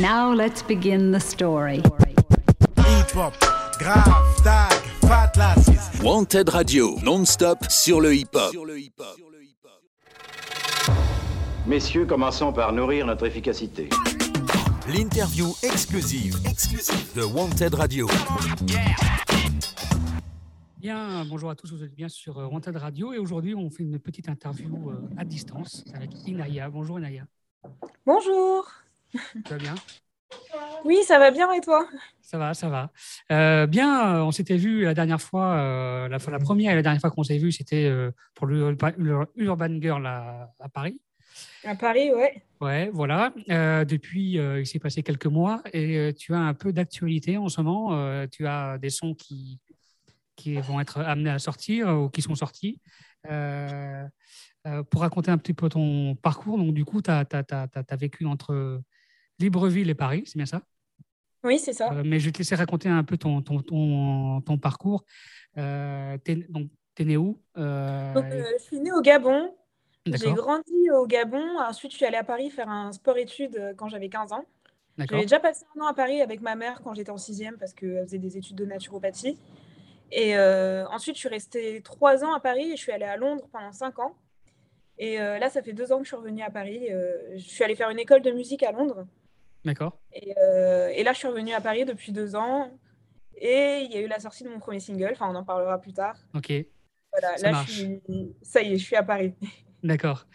Now let's begin the story. Hip-hop, grave, tag, fat lasses. Wanted Radio, non-stop sur le hip-hop. Messieurs, commençons par nourrir notre efficacité. L'interview exclusive, exclusive de Wanted Radio. Bien, bonjour à tous, vous êtes bien sur euh, Wanted Radio et aujourd'hui on fait une petite interview euh, à distance avec Inaya. Bonjour Inaya, Bonjour. ça va bien Oui, ça va bien et toi? Ça va, ça va. Euh, bien, euh, on s'était vu la dernière fois, euh, la, la première et la dernière fois qu'on s'est vu c'était euh, pour le le Urban Girl à, à Paris. À Paris, ouais. Ouais, voilà. Euh, depuis, il s'est passé quelques mois et tu as un peu d'actualité en ce moment. Tu as des sons qui, qui vont être amenés à sortir ou qui sont sortis. Euh, euh, pour raconter un petit peu ton parcours, donc du coup, tu as, vécu entre Libreville et Paris, c'est bien ça? Oui, c'est ça. Euh, Mais je vais te laisser raconter un peu ton, ton, ton, ton parcours. Euh, t'es- donc, tu es né où Euh, Donc, je suis née au Gabon. J'ai grandi au Gabon. Ensuite, je suis allée à Paris faire un sport-études quand j'avais 15 ans. d'accord, J'avais déjà passé un an à Paris avec ma mère quand j'étais en sixième parce qu'elle faisait des études de naturopathie. Et euh, ensuite, je suis restée trois ans à Paris et je suis allée à Londres pendant cinq ans. Et euh, là, ça fait deux ans que je suis revenue à Paris. Euh, je suis allée faire une école de musique à Londres. D'accord. Et, euh, et là, je suis revenue à Paris depuis deux ans. Et il y a eu la sortie de mon premier single. Enfin, on en parlera plus tard. Ok. Voilà, Ça là, marche. je suis... ça y est, je suis à Paris. D'accord.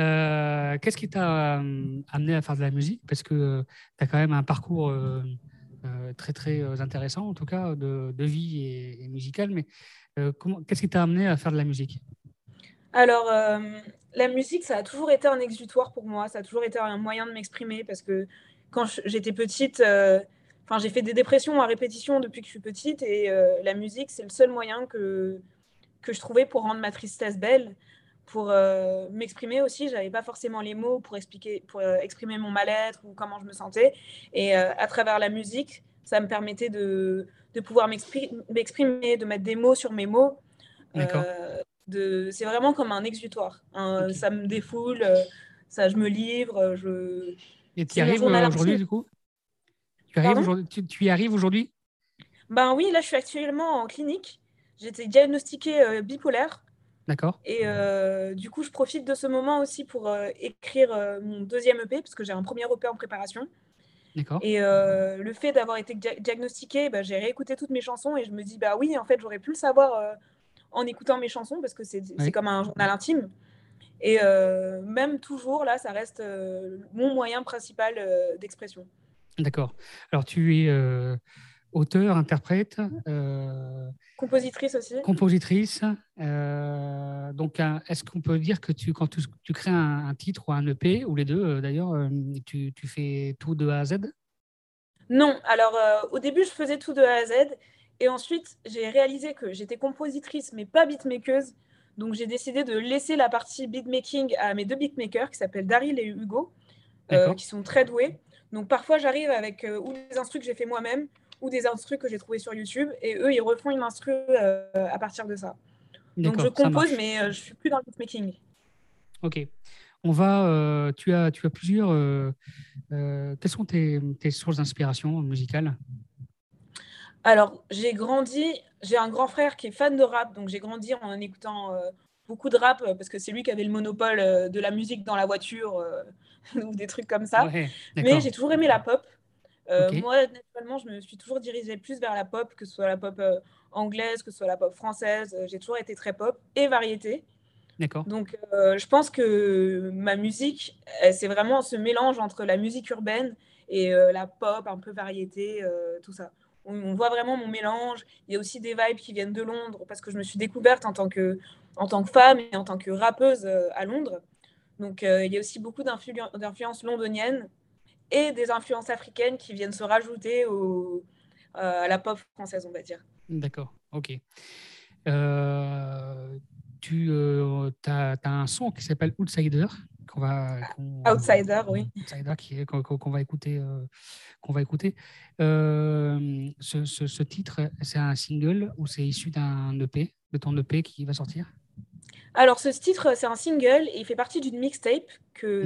Euh, Qu'est-ce qui t'a euh, amené à faire de la musique? Parce que tu as quand même un parcours euh, très très intéressant, en tout cas, de, de vie et, et musical. Mais qu'est-ce qui t'a amené à faire de la musique? Alors, euh, la musique, ça a toujours été un exutoire pour moi. Ça a toujours été un moyen de m'exprimer parce que quand j'étais petite, euh, enfin, j'ai fait des dépressions à répétition depuis que je suis petite et euh, la musique, c'est le seul moyen que, que je trouvais pour rendre ma tristesse belle, pour euh, m'exprimer aussi. J'avais pas forcément les mots pour expliquer, pour euh, exprimer mon mal-être ou comment je me sentais. Et euh, à travers la musique, ça me permettait de, de pouvoir m'expri- m'exprimer, de mettre des mots sur mes mots. De- c'est vraiment comme un exutoire. Ça me défoule, ça, je me livre, je... Et tu y arrives aujourd'hui, du coup? Tu, arrives aujourd'hui- tu, tu y arrives aujourd'hui? Ben oui, là, je suis actuellement en clinique. J'ai été diagnostiquée euh, bipolaire. D'accord. Et euh, du coup, je profite de ce moment aussi pour euh, écrire mon deuxième EP, parce que j'ai un premier EP en préparation. D'accord. Et le fait d'avoir été dia- diagnostiquée, bah, j'ai réécouté toutes mes chansons et je me dis, bah oui, en fait, j'aurais pu le savoir en écoutant mes chansons, parce que c'est comme un journal intime. Et euh, même toujours, là, ça reste euh, mon moyen principal euh, d'expression. D'accord. Alors, tu es auteur, interprète, Compositrice aussi. compositrice. donc, est-ce qu'on peut dire que tu, quand tu, tu crées un, un titre ou un EP, ou les deux d'ailleurs, tu, tu fais tout de A à Z? Non, alors au début, je faisais tout de A à Z. Et ensuite, j'ai réalisé que j'étais compositrice, mais pas beatmakeuse. Donc, j'ai décidé de laisser la partie beatmaking à mes deux beatmakers qui s'appellent Daryl et Hugo, euh, qui sont très doués. Donc, parfois, j'arrive avec euh, ou des instrus que j'ai fait moi-même ou des instrus que j'ai trouvés sur YouTube. Et eux, ils refont une instru euh, à partir de ça. Donc, je compose, mais euh, je suis plus dans le beatmaking. Ok. On va. tu as, tu as plusieurs. quelles sont tes, tes sources d'inspiration musicale Alors, j'ai grandi, j'ai un grand frère qui est fan de rap, donc j'ai grandi en écoutant euh, beaucoup de rap euh, parce que c'est lui qui avait le monopole euh, de la musique dans la voiture ou des trucs comme ça. Ouais, Mais j'ai toujours aimé la pop. Moi, naturellement, je me suis toujours dirigée plus vers la pop, que ce soit la pop anglaise, que ce soit la pop française. J'ai toujours été très pop et variété. D'accord. Donc, euh, je pense que ma musique, c'est vraiment ce mélange entre la musique urbaine et euh, la pop, un peu variété, euh, tout ça. On, voit vraiment mon mélange. Il y a aussi des vibes qui viennent de Londres parce que je me suis découverte en tant que, en tant que femme et en tant que rappeuse euh, à Londres. Donc, euh, il y a aussi beaucoup d'influ- d'influences londoniennes et des influences africaines qui viennent se rajouter euh, à la pop française, on va dire. D'accord. Ok. Tu as, un son qui s'appelle Outsider qu'on va qu'on- Outsider, oui. Outsider qu'on va écouter euh, qu'on va écouter Euh, ce, ce- ce titre c'est un single ou c'est issu d'un EP de ton EP qui va sortir? Alors, ce titre, c'est un single et il fait partie d'une mixtape que,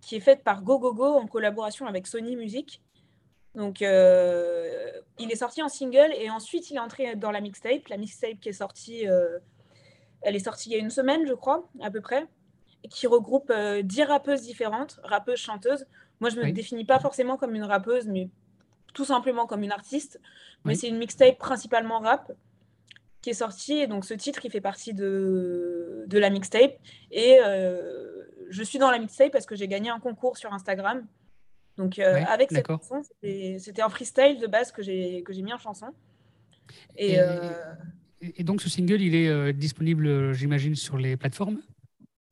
qui est faite par GoGoGo en collaboration avec Sony Music. Donc, euh, il est sorti en single et ensuite il est entré dans la mixtape. La mixtape qui est sortie, euh, elle est sortie il y a une semaine, je crois, à peu près, qui regroupe euh, 10 rappeuses différentes, rappeuses, chanteuses. Moi, je ne me Oui. définis pas forcément comme une rappeuse, mais tout simplement comme une artiste. Mais Oui. c'est une mixtape principalement rap qui est sortie. Et donc, ce titre, il fait partie de, de la mixtape. Et euh, je suis dans la mixtape parce que j'ai gagné un concours sur Instagram. Donc, euh, Ouais, avec cette chanson, c'était un freestyle de base que j'ai mis en chanson. Et, Et- euh, Et donc ce single, il est disponible, j'imagine, sur les plateformes?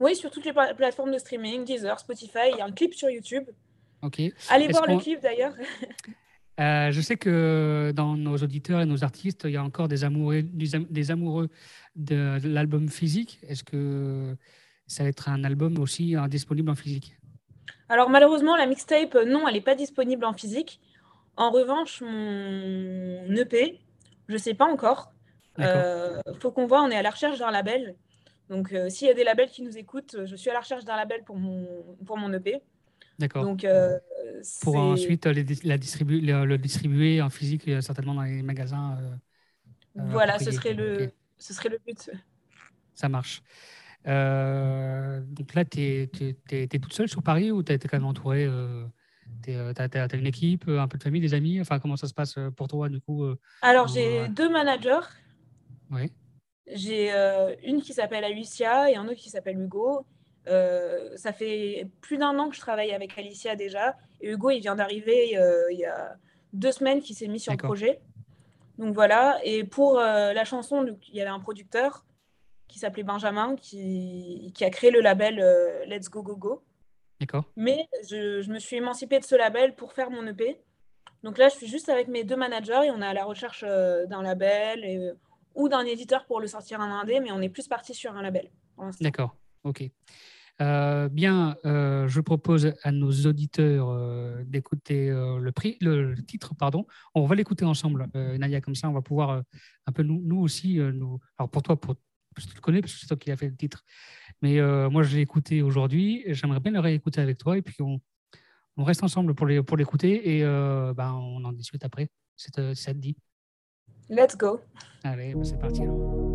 Oui, sur toutes les pla- plateformes de streaming, Deezer, Spotify, il y a un clip sur YouTube. Ok. Allez voir le clip d'ailleurs. Euh, je sais que dans nos auditeurs et nos artistes, il y a encore des amoureux, des de, de l'album physique. Est-ce que ça va être un album aussi euh, disponible en physique? Alors malheureusement, la mixtape, euh, non, elle n'est pas disponible en physique. En revanche, mon EP, je ne sais pas encore. Euh, faut qu'on voit, on est à la recherche d'un label. Donc euh, s'il y a des labels qui nous écoutent, je suis à la recherche d'un label pour mon, pour mon EP. D'accord. Donc euh, Pour ensuite euh, les la distribuer, le, le distribuer en physique, euh, certainement dans les magasins. euh, euh, voilà, ce serait le, ce serait le but. Ça marche. Euh, donc là, tu es, toute seule sur Paris ou tu es quand même entourée Tu as, une équipe, un peu de famille, des amis? Enfin, comment ça se passe euh, pour toi, du coup euh, Alors j'ai deux managers. Ouais, J'ai euh, une qui s'appelle Alicia et un autre qui s'appelle Hugo. Euh, ça fait plus d'un an que je travaille avec Alicia déjà. Et Hugo, il vient d'arriver euh, il y a deux semaines qu'il s'est mis sur le projet. Donc voilà. Et pour la chanson, donc, il y avait un producteur qui s'appelait Benjamin qui, qui a créé le label Let's Go Go Go. d'accord. Mais je, je me suis émancipée de ce label pour faire mon EP. Donc là, je suis juste avec mes deux managers et on est à la recherche d'un label et, ou d'un éditeur pour le sortir en indé, mais on est plus parti sur un label. D'accord, ok. Euh, bien, euh, je propose à nos auditeurs euh, d'écouter le, prix, le, titre. pardon. On va l'écouter ensemble, Nadia, comme ça on va pouvoir un peu nous, aussi, nous... alors pour toi, pour... parce que tu le connais, parce que c'est toi qui as fait le titre, mais moi je l'ai écouté aujourd'hui, j'aimerais bien le réécouter avec toi, et puis on, reste ensemble pour les- pour l'écouter, et ben, on en discute après, si ça te dit. Let's go. Allez, ben, c'est parti alors.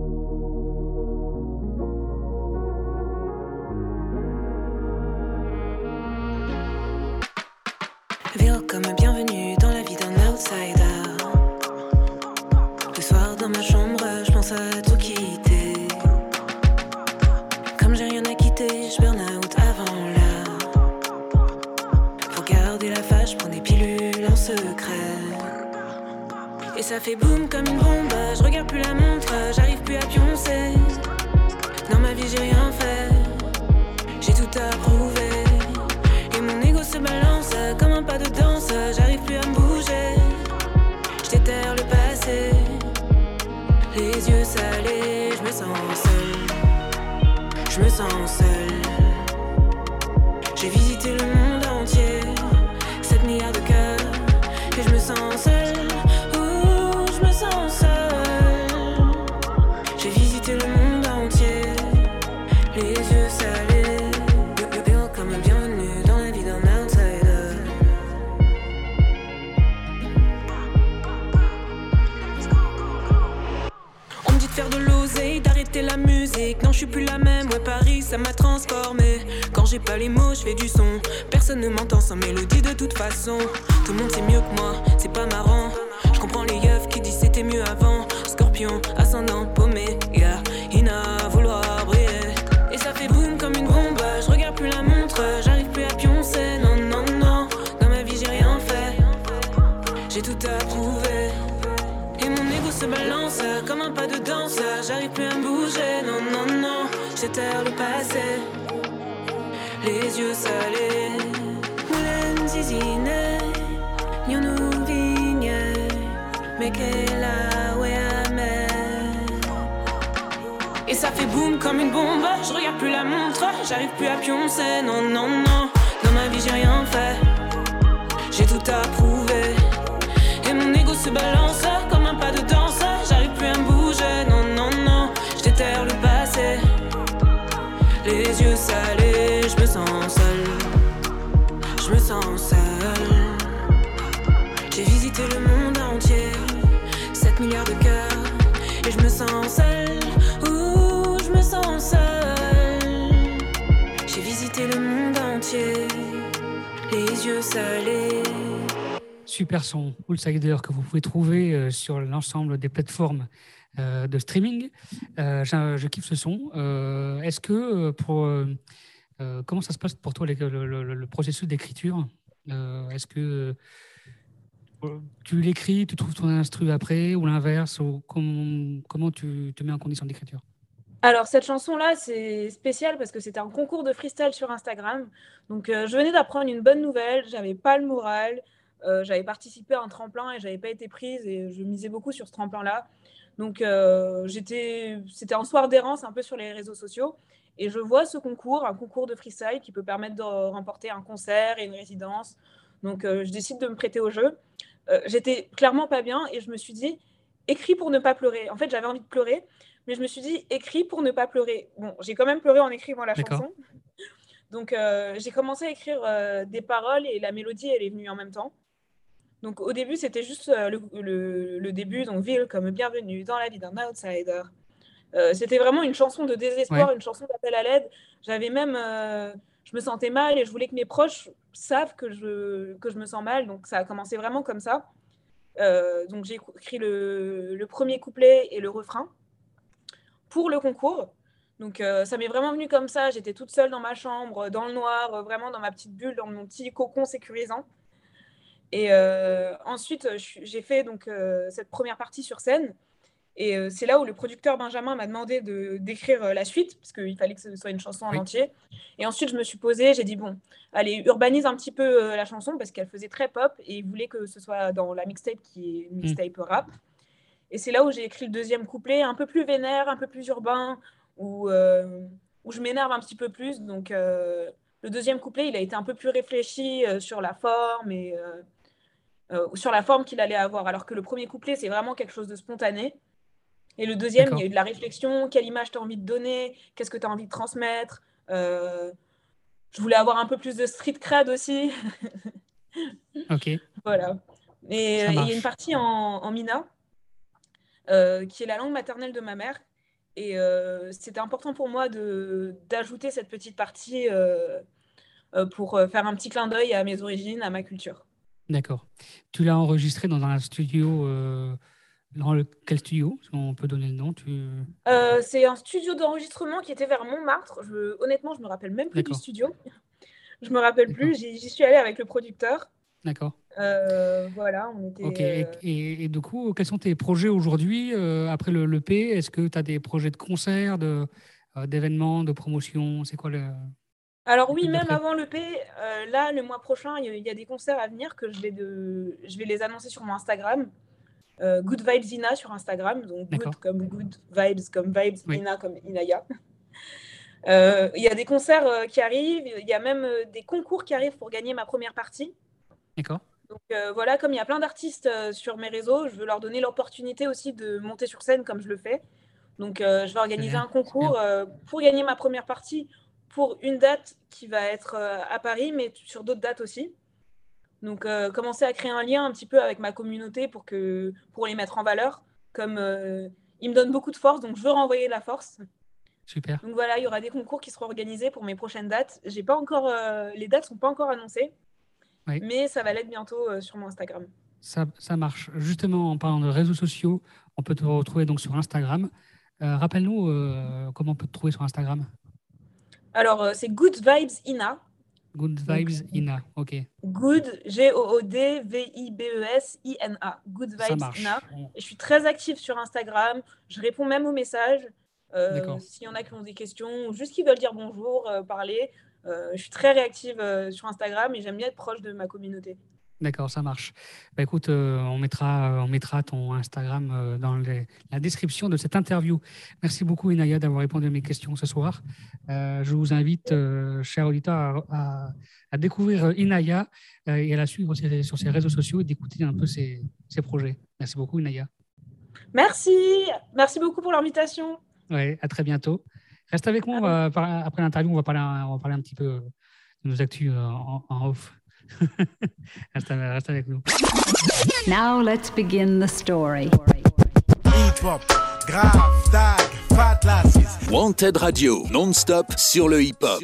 Ça fait boum comme une j'ai pas les mots, je fais du son. Personne ne m'entend sans mélodie de toute façon. Tout le monde sait mieux que moi, Je regarde plus la montre. J'arrive plus à pioncer. Non, non, non. Dans ma vie, j'ai rien fait. J'ai tout à prouver. Et mon ego se balance comme un pas de danse. J'arrive plus à me bouger, non, non, non. Je déterre le passé. Les yeux salés, je me sens seul. les yeux Super son, Outsider, que vous pouvez trouver euh, sur l'ensemble des plateformes euh, de streaming. Euh, je, kiffe ce son. Est-ce que pour comment ça se passe pour toi le, processus d'écriture? Est-ce que tu l'écris, tu trouves ton instru après ou l'inverse ou comment tu te mets en condition d'écriture? Alors, cette chanson-là, c'est spécial parce que c'était un concours de freestyle sur Instagram. Donc, euh, je venais d'apprendre une bonne nouvelle, j'avais pas le moral, euh, j'avais participé à un tremplin et j'avais pas été prise et je misais beaucoup sur ce tremplin-là. Donc, euh, j'étais, c'était un soir d'errance un peu sur les réseaux sociaux et je vois ce concours, un concours de freestyle qui peut permettre de remporter un concert et une résidence. Donc, je décide de me prêter au jeu. J'étais clairement pas bien et je me suis dit, écris pour ne pas pleurer. En fait, j'avais envie de pleurer, mais je me suis dit, écris pour ne pas pleurer. Bon, j'ai quand même pleuré en écrivant la chanson. Donc, euh, j'ai commencé à écrire euh, des paroles et la mélodie, elle est venue en même temps. Donc, au début, c'était juste euh, le, le- le début, donc Ville comme bienvenue dans la vie d'un outsider. C'était vraiment une chanson de désespoir, Ouais. une chanson d'appel à l'aide. J'avais même, je me sentais mal et je voulais que mes proches savent que je, que je me sens mal. Donc, ça a commencé vraiment comme ça. Donc, j'ai écrit le, le premier couplet et le refrain pour le concours. Donc, euh, ça m'est vraiment venu comme ça. J'étais toute seule dans ma chambre, dans le noir, euh, vraiment dans ma petite bulle, dans mon petit cocon sécurisant. Et euh, ensuite, j'ai fait donc euh, cette première partie sur scène. Et c'est là où le producteur Benjamin m'a demandé de d'écrire la suite, parce qu'il fallait que ce soit une chanson en Oui. entier. Et ensuite, je me suis posée, j'ai dit bon, allez, urbanise un petit peu la chanson parce qu'elle faisait très pop et il voulait que ce soit dans la mixtape qui est une mixtape rap. Et c'est là où j'ai écrit le deuxième couplet, un peu plus vénère, un peu plus urbain, où, euh, où je m'énerve un petit peu plus. Donc euh, le deuxième couplet, il a été un peu plus réfléchi euh, sur la forme et sur la forme qu'il allait avoir. Alors que le premier couplet, c'est vraiment quelque chose de spontané. Et le deuxième, il y a eu de la réflexion, quelle image tu as envie de donner, qu'est-ce que tu as envie de transmettre? Je voulais avoir un peu plus de street cred aussi. Ok, Voilà. Et il y a une partie en, en Mina, qui est la langue maternelle de ma mère. Et euh, c'était important pour moi d'ajouter cette petite partie euh, euh, pour euh, faire un petit clin d'œil à mes origines, à ma culture. d'accord. Tu l'as enregistré dans un studio. euh, dans le, quel studio on peut donner le nom. Tu... Euh, c'est un studio d'enregistrement qui était vers Montmartre. Je, honnêtement, je me rappelle même plus du studio. Je me rappelle plus. J'y suis allée avec le producteur. D'accord. Euh, voilà, on était. Ok. euh, Et, et- et du coup, quels sont tes projets aujourd'hui euh, après le l'EP Est-ce que tu as des projets de concerts, de, euh, d'événements, de promotion? C'est quoi le. Alors oui, même avant l'EP, euh, là, le mois prochain, il y, a- il y a des concerts à venir que je vais, de... je vais les annoncer sur mon Instagram. Good Vibes Ina sur Instagram. Donc good comme good, vibes comme vibes, Oui. Ina comme Inaya. Il y a des concerts qui arrivent, il y a même des concours qui arrivent pour gagner ma première partie. D'accord. Donc euh, voilà, comme il y a plein d'artistes euh, sur mes réseaux, je veux leur donner l'opportunité aussi de monter sur scène comme je le fais. Donc euh, je vais organiser bien, un concours pour gagner ma première partie pour une date qui va être à Paris, mais sur d'autres dates aussi. Donc commencer à créer un lien un petit peu avec ma communauté pour, que, pour les mettre en valeur. Comme ils me donnent beaucoup de force, donc je veux renvoyer la force. Super. Donc voilà, il y aura des concours qui seront organisés pour mes prochaines dates. J'ai pas encore, les dates sont pas encore annoncées, Oui. mais ça va l'être bientôt euh, sur mon Instagram. Ça, ça marche. Justement, en parlant de réseaux sociaux, on peut te retrouver donc sur Instagram. Euh, Rappelle-nous euh, comment on peut te trouver sur Instagram? Alors c'est Good Vibes Ina. Good Vibes Ina. Ok, Good G-O-O-D V-I-B-E-S-I-N-A. Good ça Vibes marche. Ina. On- Et je suis très active sur Instagram. Je réponds même aux messages. Euh. S'il y en a qui ont des questions ou juste qui veulent dire bonjour, parler, je suis très réactive euh, sur Instagram et j'aime bien être proche de ma communauté. D'accord, ça marche. Bah, écoute, euh, on, mettra, on mettra ton Instagram euh, dans les- la description de cette interview. Merci beaucoup, Inaya, d'avoir répondu à mes questions ce soir. Euh, je vous invite, euh, chers auditeurs, à, à- à découvrir euh, Inaya euh, et à la suivre sur ses, sur ses réseaux sociaux et d'écouter un peu ses, ses projets. Merci beaucoup, Inaya. Merci, merci beaucoup pour l'invitation. Ouais, à très bientôt. Reste avec moi. on va par- après l'interview, on, va parler un- on va parler un petit peu euh, de nos actus euh, en, en off. reste, reste avec nous. Now let's begin the story. Wanted Radio, non-stop sur le hip-hop.